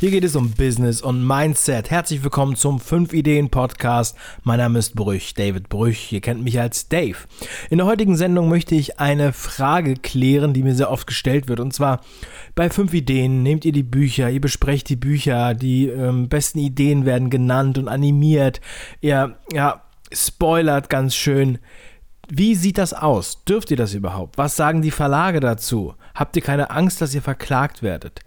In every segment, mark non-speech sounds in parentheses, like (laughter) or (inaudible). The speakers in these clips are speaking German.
Hier geht es um Business und Mindset. Herzlich willkommen zum 5 Ideen Podcast. Mein Name ist Brüch, David Brüch. Ihr kennt mich als Dave. In der heutigen Sendung möchte ich eine Frage klären, die mir sehr oft gestellt wird. Und zwar bei 5 Ideen nehmt ihr die Bücher, ihr besprecht die Bücher, die ähm, besten Ideen werden genannt und animiert. Ihr ja, spoilert ganz schön. Wie sieht das aus? Dürft ihr das überhaupt? Was sagen die Verlage dazu? Habt ihr keine Angst, dass ihr verklagt werdet?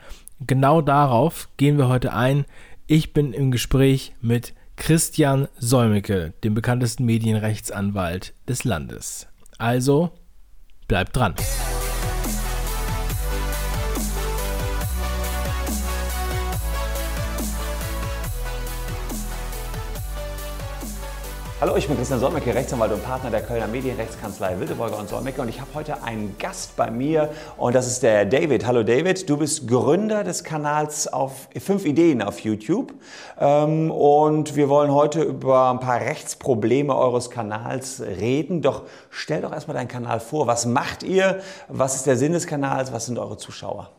Genau darauf gehen wir heute ein. Ich bin im Gespräch mit Christian Solmecke, dem bekanntesten Medienrechtsanwalt des Landes. Also, bleibt dran. Hallo, ich bin Christian Solmecke, Rechtsanwalt und Partner der Kölner Medienrechtskanzlei Wildeborger und Solmecke und ich habe heute einen Gast bei mir und das ist der David. Hallo David, du bist Gründer des Kanals auf 5 Ideen auf YouTube ähm, und wir wollen heute über ein paar Rechtsprobleme eures Kanals reden. Doch stell doch erstmal deinen Kanal vor. Was macht ihr? Was ist der Sinn des Kanals? Was sind eure Zuschauer?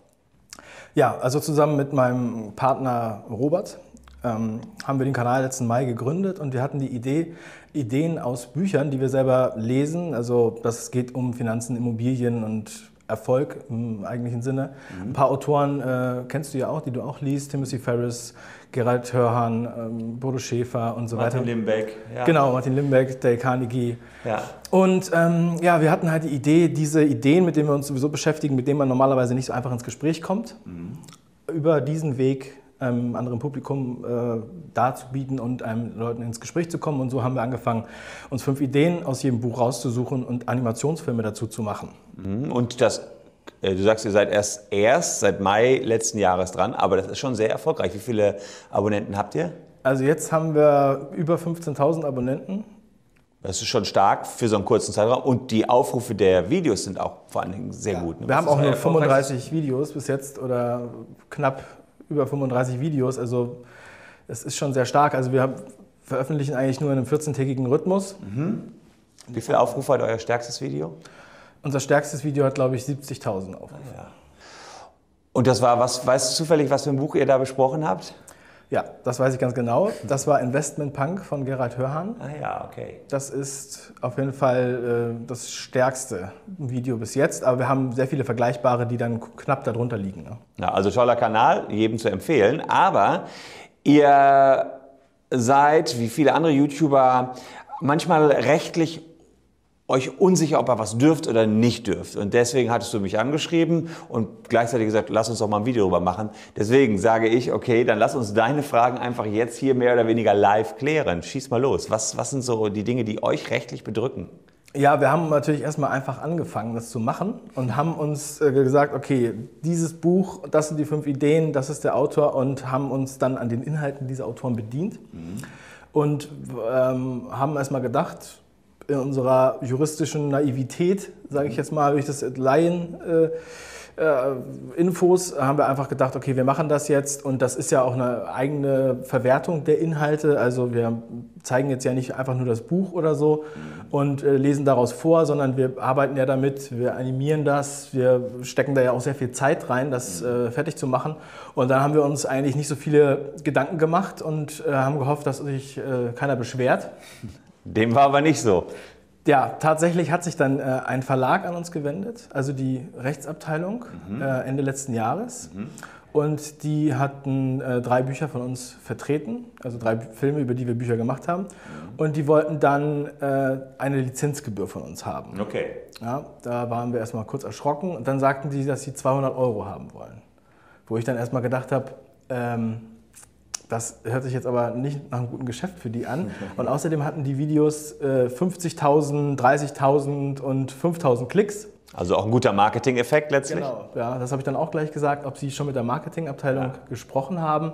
Ja, also zusammen mit meinem Partner Robert ähm, haben wir den Kanal letzten Mai gegründet und wir hatten die Idee, Ideen aus Büchern, die wir selber lesen, also das geht um Finanzen, Immobilien und Erfolg im eigentlichen Sinne. Mhm. Ein paar Autoren äh, kennst du ja auch, die du auch liest, Timothy Ferris, Gerald Hörhan, ähm, Bodo Schäfer und so Martin weiter. Martin Limbeck. Ja. Genau, Martin Limbeck, Dale Carnegie. Ja. Und ähm, ja, wir hatten halt die Idee, diese Ideen, mit denen wir uns sowieso beschäftigen, mit denen man normalerweise nicht so einfach ins Gespräch kommt, mhm. über diesen Weg einem anderen Publikum äh, darzubieten und einem Leuten ins Gespräch zu kommen. Und so haben wir angefangen, uns fünf Ideen aus jedem Buch rauszusuchen und Animationsfilme dazu zu machen. Mhm. Und das, äh, du sagst, ihr seid erst, erst seit Mai letzten Jahres dran, aber das ist schon sehr erfolgreich. Wie viele Abonnenten habt ihr? Also jetzt haben wir über 15.000 Abonnenten. Das ist schon stark für so einen kurzen Zeitraum. Und die Aufrufe der Videos sind auch vor allen Dingen sehr ja. gut. Ne? Wir haben auch nur 35 Videos bis jetzt oder knapp über 35 Videos. Also es ist schon sehr stark. Also wir veröffentlichen eigentlich nur in einem 14-tägigen Rhythmus. Mhm. Wie viele Aufrufe hat euer stärkstes Video? Unser stärkstes Video hat, glaube ich, 70.000 Aufrufe. Ja. Und das war, was, weißt du zufällig, was für ein Buch ihr da besprochen habt? Ja, das weiß ich ganz genau. Das war Investment Punk von Gerald Hörhan. Ah ja, okay. Das ist auf jeden Fall äh, das stärkste Video bis jetzt, aber wir haben sehr viele vergleichbare, die dann knapp darunter liegen. Ne? Ja, also toller Kanal, jedem zu empfehlen, aber ihr seid, wie viele andere YouTuber, manchmal rechtlich euch unsicher, ob er was dürft oder nicht dürft. Und deswegen hattest du mich angeschrieben und gleichzeitig gesagt, lass uns doch mal ein Video darüber machen. Deswegen sage ich, okay, dann lass uns deine Fragen einfach jetzt hier mehr oder weniger live klären. Schieß mal los. Was, was sind so die Dinge, die euch rechtlich bedrücken? Ja, wir haben natürlich erstmal einfach angefangen, das zu machen und haben uns äh, gesagt, okay, dieses Buch, das sind die fünf Ideen, das ist der Autor und haben uns dann an den Inhalten dieser Autoren bedient mhm. und ähm, haben erstmal gedacht, in unserer juristischen Naivität, sage ich jetzt mal, durch das Laien. Äh, äh, Infos haben wir einfach gedacht, okay, wir machen das jetzt und das ist ja auch eine eigene Verwertung der Inhalte. Also wir zeigen jetzt ja nicht einfach nur das Buch oder so und äh, lesen daraus vor, sondern wir arbeiten ja damit, wir animieren das, wir stecken da ja auch sehr viel Zeit rein, das äh, fertig zu machen. Und dann haben wir uns eigentlich nicht so viele Gedanken gemacht und äh, haben gehofft, dass sich äh, keiner beschwert. (laughs) Dem war aber nicht so. Ja, tatsächlich hat sich dann äh, ein Verlag an uns gewendet, also die Rechtsabteilung mhm. äh, Ende letzten Jahres. Mhm. Und die hatten äh, drei Bücher von uns vertreten, also drei Filme, über die wir Bücher gemacht haben. Mhm. Und die wollten dann äh, eine Lizenzgebühr von uns haben. Okay. Ja, da waren wir erstmal kurz erschrocken. Und dann sagten die, dass sie 200 Euro haben wollen. Wo ich dann erstmal gedacht habe, ähm, das hört sich jetzt aber nicht nach einem guten Geschäft für die an. Und außerdem hatten die Videos äh, 50.000, 30.000 und 5.000 Klicks. Also auch ein guter Marketing-Effekt letztlich? Genau, ja, das habe ich dann auch gleich gesagt, ob sie schon mit der Marketingabteilung ja. gesprochen haben.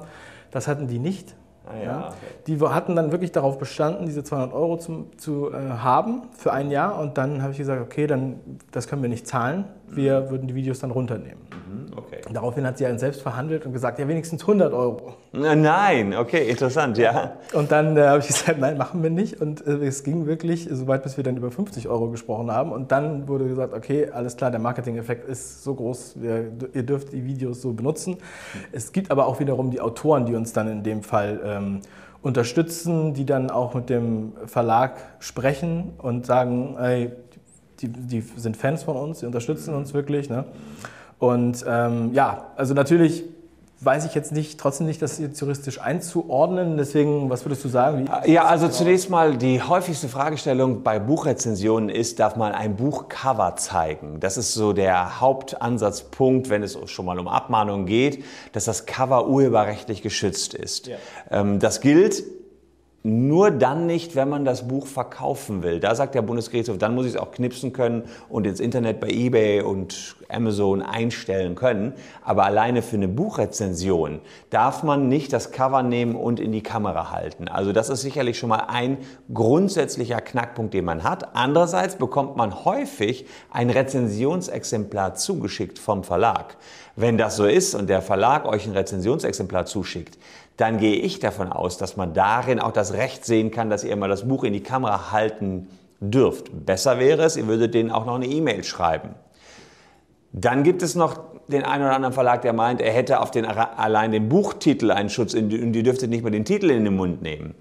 Das hatten die nicht. Ah, ja, ja. Die hatten dann wirklich darauf bestanden, diese 200 Euro zu, zu äh, haben für ein Jahr. Und dann habe ich gesagt, okay, dann das können wir nicht zahlen. wir würden die Videos dann runternehmen. Okay. Daraufhin hat sie dann selbst verhandelt und gesagt, ja wenigstens 100 Euro. Nein, okay, interessant, ja. Und dann äh, habe ich gesagt, nein, machen wir nicht. Und äh, es ging wirklich so weit, bis wir dann über 50 Euro gesprochen haben. Und dann wurde gesagt, okay, alles klar, der Marketing-Effekt ist so groß, wir, ihr dürft die Videos so benutzen. Es gibt aber auch wiederum die Autoren, die uns dann in dem Fall ähm, unterstützen, die dann auch mit dem Verlag sprechen und sagen, ey, die, die sind Fans von uns, die unterstützen uns wirklich. Ne? Und ähm, ja, also natürlich weiß ich jetzt nicht, trotzdem nicht, das jetzt juristisch einzuordnen. Deswegen, was würdest du sagen? Wie ja, also zunächst mal die häufigste Fragestellung bei Buchrezensionen ist, darf man ein Buchcover zeigen? Das ist so der Hauptansatzpunkt, wenn es schon mal um Abmahnungen geht, dass das Cover urheberrechtlich geschützt ist. Ja. Ähm, das gilt nur dann nicht, wenn man das Buch verkaufen will. Da sagt der Bundesgerichtshof, dann muss ich es auch knipsen können und ins Internet bei eBay und Amazon einstellen können. Aber alleine für eine Buchrezension darf man nicht das Cover nehmen und in die Kamera halten. Also das ist sicherlich schon mal ein grundsätzlicher Knackpunkt, den man hat. Andererseits bekommt man häufig ein Rezensionsexemplar zugeschickt vom Verlag. Wenn das so ist und der Verlag euch ein Rezensionsexemplar zuschickt, dann gehe ich davon aus, dass man darin auch das Recht sehen kann, dass ihr mal das Buch in die Kamera halten dürft. Besser wäre es, ihr würdet denen auch noch eine E-Mail schreiben. Dann gibt es noch den einen oder anderen Verlag, der meint, er hätte auf den, allein den Buchtitel einen Schutz und ihr dürftet nicht mal den Titel in den Mund nehmen.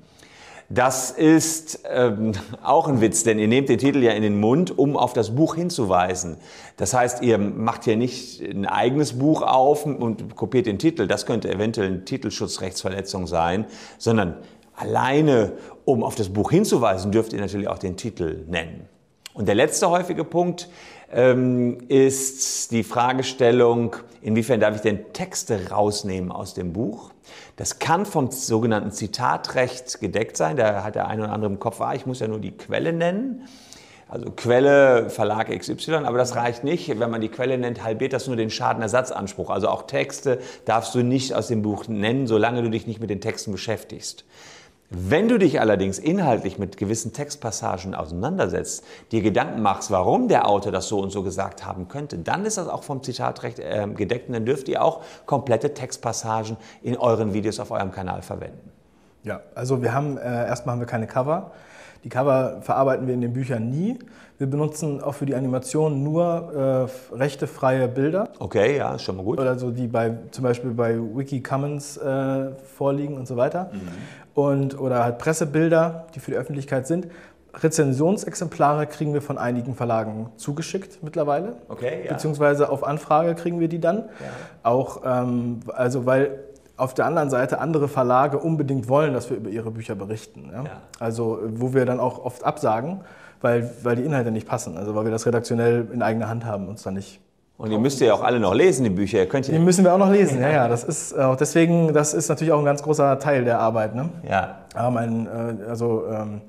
Das ist ähm, (laughs) auch ein Witz, denn ihr nehmt den Titel ja in den Mund, um auf das Buch hinzuweisen. Das heißt, ihr macht ja nicht ein eigenes Buch auf und kopiert den Titel. Das könnte eventuell eine Titelschutzrechtsverletzung sein, sondern alleine, um auf das Buch hinzuweisen, dürft ihr natürlich auch den Titel nennen. Und der letzte häufige Punkt ähm, ist die Fragestellung, inwiefern darf ich denn Texte rausnehmen aus dem Buch? Das kann vom sogenannten Zitatrecht gedeckt sein. Da hat der eine oder andere im Kopf, ah, ich muss ja nur die Quelle nennen. Also Quelle, Verlag XY, aber das reicht nicht. Wenn man die Quelle nennt, halbiert das nur den Schadenersatzanspruch. Also auch Texte darfst du nicht aus dem Buch nennen, solange du dich nicht mit den Texten beschäftigst. Wenn du dich allerdings inhaltlich mit gewissen Textpassagen auseinandersetzt, dir Gedanken machst, warum der Autor das so und so gesagt haben könnte, dann ist das auch vom Zitatrecht äh, gedeckt und dann dürft ihr auch komplette Textpassagen in euren Videos auf eurem Kanal verwenden. Ja, also wir haben, äh, erstmal haben wir keine Cover. Die Cover verarbeiten wir in den Büchern nie. Wir benutzen auch für die Animation nur äh, rechtefreie Bilder. Okay, ja, ist schon mal gut. Oder so, die bei, zum Beispiel bei Wiki Commons äh, vorliegen und so weiter. Mhm und, oder halt Pressebilder, die für die Öffentlichkeit sind. Rezensionsexemplare kriegen wir von einigen Verlagen zugeschickt mittlerweile. Okay, ja. Beziehungsweise auf Anfrage kriegen wir die dann. Ja. Auch, ähm, also weil auf der anderen Seite andere Verlage unbedingt wollen, dass wir über ihre Bücher berichten. Ja? Also wo wir dann auch oft absagen, weil, weil die Inhalte nicht passen. Also weil wir das redaktionell in eigener Hand haben und uns dann nicht und die müsst ihr ja auch alle noch lesen, die Bücher. Ihr könnt die müssen wir auch noch lesen, ja, ja. Das ist auch deswegen, das ist natürlich auch ein ganz großer Teil der Arbeit. Ne? Ja. Aber mein, äh, also, ähm,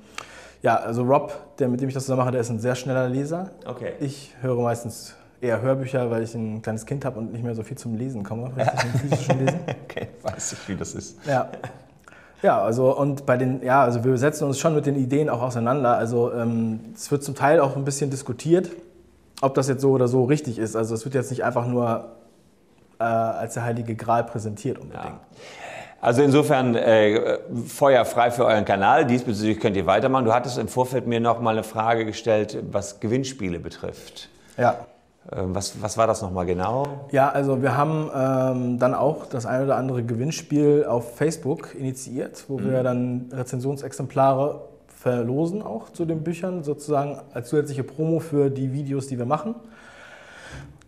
ja, also Rob, der, mit dem ich das zusammen mache, der ist ein sehr schneller Leser. Okay. Ich höre meistens eher Hörbücher, weil ich ein kleines Kind habe und nicht mehr so viel zum Lesen komme, physischen Lesen. (laughs) okay, weiß ich, wie das ist. Ja. Ja, also und bei den, ja, also wir setzen uns schon mit den Ideen auch auseinander. Also ähm, es wird zum Teil auch ein bisschen diskutiert ob das jetzt so oder so richtig ist. Also es wird jetzt nicht einfach nur äh, als der heilige Gral präsentiert unbedingt. Ja. Also insofern äh, Feuer frei für euren Kanal. Diesbezüglich könnt ihr weitermachen. Du hattest im Vorfeld mir noch mal eine Frage gestellt, was Gewinnspiele betrifft. Ja. Ähm, was, was war das nochmal genau? Ja, also wir haben ähm, dann auch das ein oder andere Gewinnspiel auf Facebook initiiert, wo mhm. wir dann Rezensionsexemplare verlosen auch zu den Büchern, sozusagen als zusätzliche Promo für die Videos, die wir machen.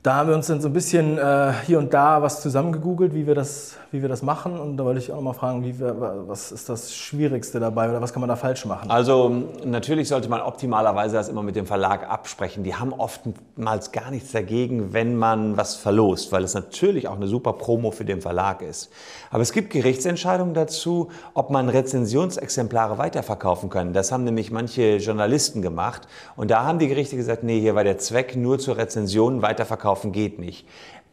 Da haben wir uns dann so ein bisschen äh, hier und da was zusammengegoogelt, wie wir das, wie wir das machen. Und da wollte ich auch noch mal fragen, wie wir, was ist das Schwierigste dabei oder was kann man da falsch machen? Also natürlich sollte man optimalerweise das immer mit dem Verlag absprechen. Die haben oftmals gar nichts dagegen, wenn man was verlost, weil es natürlich auch eine super Promo für den Verlag ist. Aber es gibt Gerichtsentscheidungen dazu, ob man Rezensionsexemplare weiterverkaufen kann. Das haben nämlich manche Journalisten gemacht. Und da haben die Gerichte gesagt, nee, hier war der Zweck nur zur Rezension weiterverkaufen kaufen geht nicht.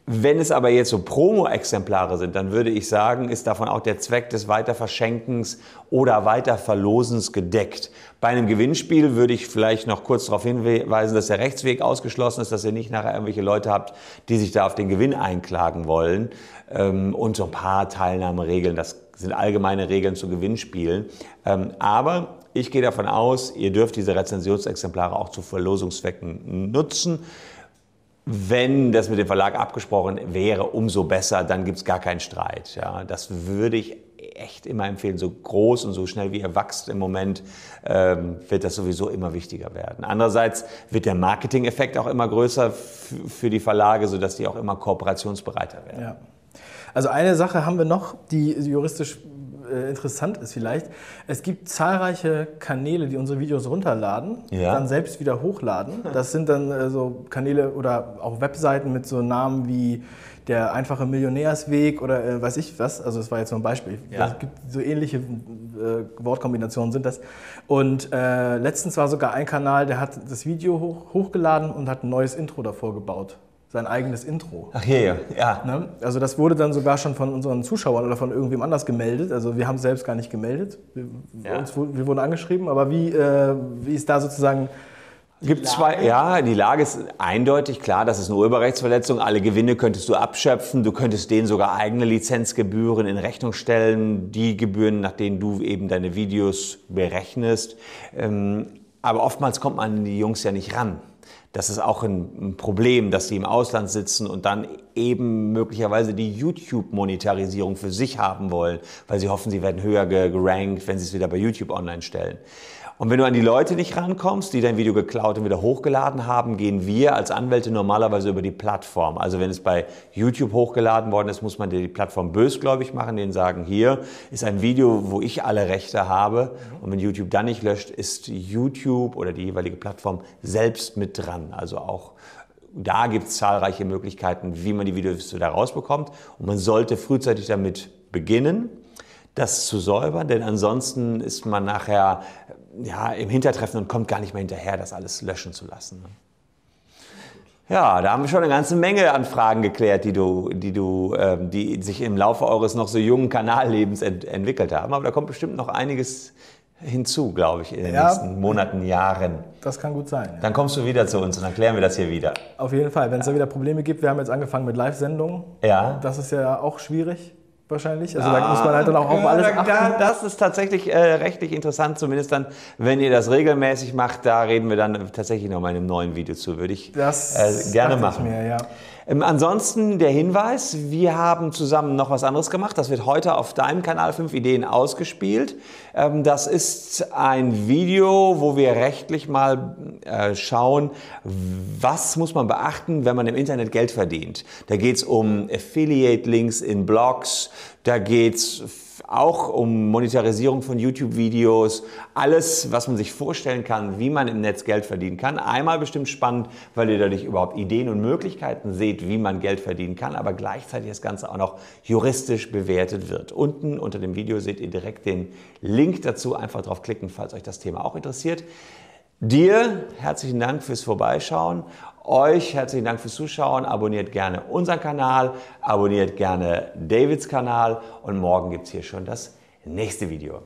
Wenn es aber jetzt so Promo-Exemplare sind, dann würde ich sagen, ist davon auch der Zweck des Weiterverschenkens oder Weiterverlosens gedeckt. Bei einem Gewinnspiel würde ich vielleicht noch kurz darauf hinweisen, dass der Rechtsweg ausgeschlossen ist, dass ihr nicht nachher irgendwelche Leute habt, die sich da auf den Gewinn einklagen wollen. Ähm, und so ein paar Teilnahmeregeln, das sind allgemeine Regeln zu Gewinnspielen. Ähm, aber ich gehe davon aus, ihr dürft diese Rezensionsexemplare auch zu Verlosungszwecken nutzen. Wenn das mit dem Verlag abgesprochen wäre, umso besser, dann gibt es gar keinen Streit. Ja, das würde ich echt immer empfehlen. So groß und so schnell wie ihr wächst im Moment, ähm, wird das sowieso immer wichtiger werden. Andererseits wird der Marketing-Effekt auch immer größer für die Verlage, sodass die auch immer kooperationsbereiter werden. Ja. Also eine Sache haben wir noch, die juristisch äh, interessant ist vielleicht. Es gibt zahlreiche Kanäle, die unsere Videos runterladen, ja. dann selbst wieder hochladen. Das sind dann äh, so Kanäle oder auch Webseiten mit so Namen wie der einfache Millionärsweg oder äh, weiß ich was. Also das war jetzt nur ein Beispiel. Ja. Es gibt so ähnliche äh, Wortkombinationen sind das. Und äh, letztens war sogar ein Kanal, der hat das Video hoch, hochgeladen und hat ein neues Intro davor gebaut sein eigenes Intro. Ach je, ja. Ne? Also das wurde dann sogar schon von unseren Zuschauern oder von irgendwem anders gemeldet. Also wir haben es selbst gar nicht gemeldet. Wir, ja. uns, wir wurden angeschrieben, aber wie, äh, wie ist da sozusagen Gibt zwei, ja, die Lage ist eindeutig klar, das ist eine Urheberrechtsverletzung. Alle Gewinne könntest du abschöpfen. Du könntest denen sogar eigene Lizenzgebühren in Rechnung stellen, die Gebühren, nach denen du eben deine Videos berechnest. Ähm, aber oftmals kommt man an die Jungs ja nicht ran. Das ist auch ein, Problem, dass sie im Ausland sitzen und dann eben möglicherweise die YouTube-Monetarisierung für sich haben wollen, weil sie hoffen, sie werden höher gerankt, wenn sie es wieder bei YouTube online stellen. Und wenn du an die Leute nicht rankommst, die dein Video geklaut und wieder hochgeladen haben, gehen wir als Anwälte normalerweise über die Plattform. Also wenn es bei YouTube hochgeladen worden ist, muss man dir die Plattform bösgläubig machen, denen sagen, hier ist ein Video, wo ich alle Rechte habe. Und wenn YouTube dann nicht löscht, ist YouTube oder die jeweilige Plattform selbst mit dran. Also auch da gibt es zahlreiche Möglichkeiten, wie man die Videos wieder rausbekommt. Und man sollte frühzeitig damit beginnen das zu säubern, denn ansonsten ist man nachher ja, im Hintertreffen und kommt gar nicht mehr hinterher, das alles löschen zu lassen. Ne? Ja, da haben wir schon eine ganze Menge an Fragen geklärt, die, du, die, du, ähm, die sich im Laufe eures noch so jungen Kanallebens ent entwickelt haben. Aber da kommt bestimmt noch einiges hinzu, glaube ich, in den ja, nächsten Monaten, Jahren. Das kann gut sein. Ja. Dann kommst du wieder zu uns und dann klären wir das hier wieder. Auf jeden Fall. Wenn es da wieder Probleme gibt, wir haben jetzt angefangen mit Live-Sendungen. Ja. Das ist ja auch schwierig wahrscheinlich. Also da muss man halt dann auch auf alles achten. Da, das ist tatsächlich äh, rechtlich interessant, zumindest dann, wenn ihr das regelmäßig macht. Da reden wir dann tatsächlich noch mal in einem neuen Video zu. Würde ich äh, gerne machen. Mir, ja. Ähm, ansonsten der Hinweis, wir haben zusammen noch was anderes gemacht. Das wird heute auf deinem Kanal 5 Ideen ausgespielt. Ähm, das ist ein Video, wo wir rechtlich mal äh, schauen, was muss man beachten, wenn man im Internet Geld verdient. Da geht es um Affiliate-Links in Blogs, da geht es auch um Monetarisierung von YouTube-Videos, alles, was man sich vorstellen kann, wie man im Netz Geld verdienen kann. Einmal bestimmt spannend, weil ihr dadurch überhaupt Ideen und Möglichkeiten seht, wie man Geld verdienen kann, aber gleichzeitig das Ganze auch noch juristisch bewertet wird. Unten unter dem Video seht ihr direkt den Link dazu. Einfach draufklicken, falls euch das Thema auch interessiert. Dir herzlichen Dank fürs Vorbeischauen euch herzlichen Dank fürs Zuschauen. Abonniert gerne unseren Kanal, abonniert gerne Davids Kanal und morgen gibt es hier schon das nächste Video.